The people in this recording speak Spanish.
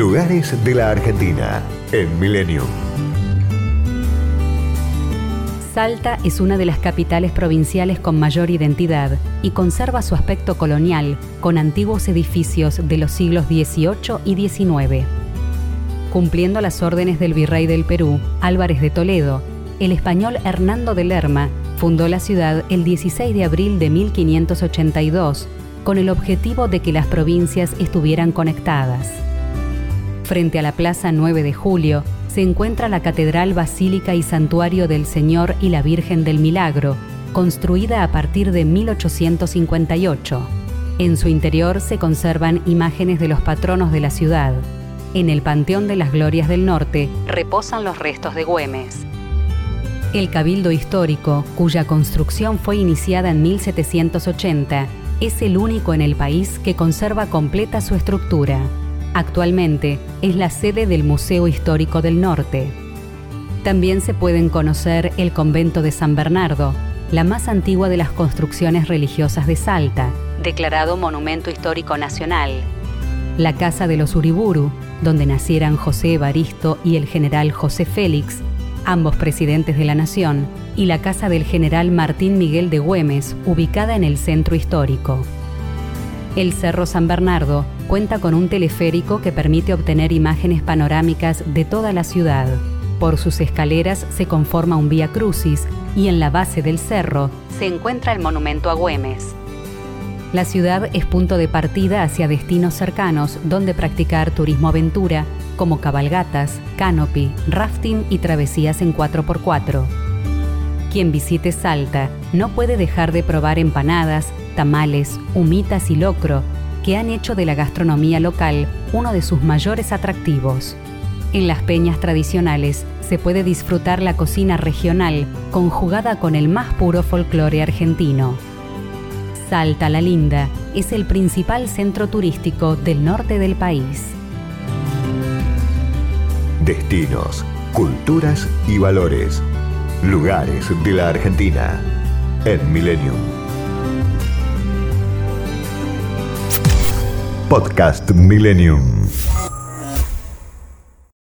Lugares de la Argentina en Milenio. Salta es una de las capitales provinciales con mayor identidad y conserva su aspecto colonial, con antiguos edificios de los siglos XVIII y XIX. Cumpliendo las órdenes del virrey del Perú, Álvarez de Toledo, el español Hernando de Lerma fundó la ciudad el 16 de abril de 1582 con el objetivo de que las provincias estuvieran conectadas. Frente a la Plaza 9 de Julio se encuentra la Catedral Basílica y Santuario del Señor y la Virgen del Milagro, construida a partir de 1858. En su interior se conservan imágenes de los patronos de la ciudad. En el Panteón de las Glorias del Norte reposan los restos de Güemes. El Cabildo Histórico, cuya construcción fue iniciada en 1780, es el único en el país que conserva completa su estructura. Actualmente es la sede del Museo Histórico del Norte. También se pueden conocer el convento de San Bernardo, la más antigua de las construcciones religiosas de Salta, declarado Monumento Histórico Nacional. La Casa de los Uriburu, donde nacieran José Evaristo y el general José Félix, ambos presidentes de la nación, y la casa del general Martín Miguel de Güemes, ubicada en el centro histórico. El Cerro San Bernardo cuenta con un teleférico que permite obtener imágenes panorámicas de toda la ciudad. Por sus escaleras se conforma un vía crucis y en la base del cerro se encuentra el monumento a Güemes. La ciudad es punto de partida hacia destinos cercanos donde practicar turismo aventura, como cabalgatas, canopy, rafting y travesías en 4x4. Quien visite Salta no puede dejar de probar empanadas, tamales, humitas y locro, que han hecho de la gastronomía local uno de sus mayores atractivos. En las peñas tradicionales se puede disfrutar la cocina regional conjugada con el más puro folclore argentino. Salta la Linda es el principal centro turístico del norte del país. Destinos, culturas y valores. Lugares de la Argentina en Millennium. Podcast Millennium.